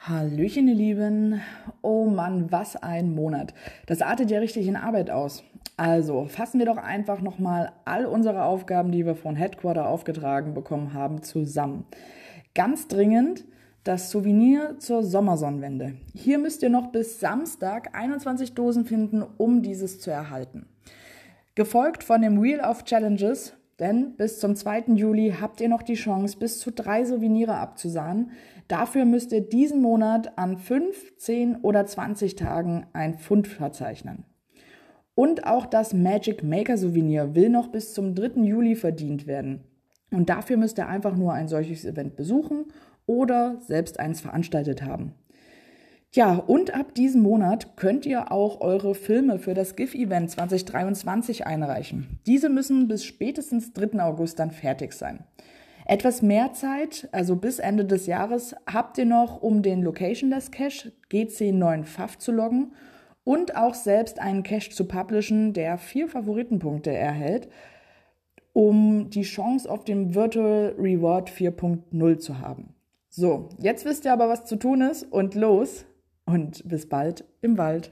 Hallöchen, ihr Lieben. Oh Mann, was ein Monat. Das artet ja richtig in Arbeit aus. Also fassen wir doch einfach nochmal all unsere Aufgaben, die wir von Headquarter aufgetragen bekommen haben, zusammen. Ganz dringend das Souvenir zur Sommersonnenwende. Hier müsst ihr noch bis Samstag 21 Dosen finden, um dieses zu erhalten. Gefolgt von dem Wheel of Challenges, denn bis zum 2. Juli habt ihr noch die Chance, bis zu drei Souvenire abzusahnen. Dafür müsst ihr diesen Monat an 5, 10 oder 20 Tagen ein Pfund verzeichnen. Und auch das Magic Maker Souvenir will noch bis zum 3. Juli verdient werden. Und dafür müsst ihr einfach nur ein solches Event besuchen oder selbst eins veranstaltet haben. Ja, und ab diesem Monat könnt ihr auch eure Filme für das GIF-Event 2023 einreichen. Diese müssen bis spätestens 3. August dann fertig sein. Etwas mehr Zeit, also bis Ende des Jahres, habt ihr noch, um den Locationless Cache GC9 FAF zu loggen und auch selbst einen Cache zu publishen, der vier Favoritenpunkte erhält, um die Chance auf den Virtual Reward 4.0 zu haben. So, jetzt wisst ihr aber, was zu tun ist und los! Und bis bald im Wald.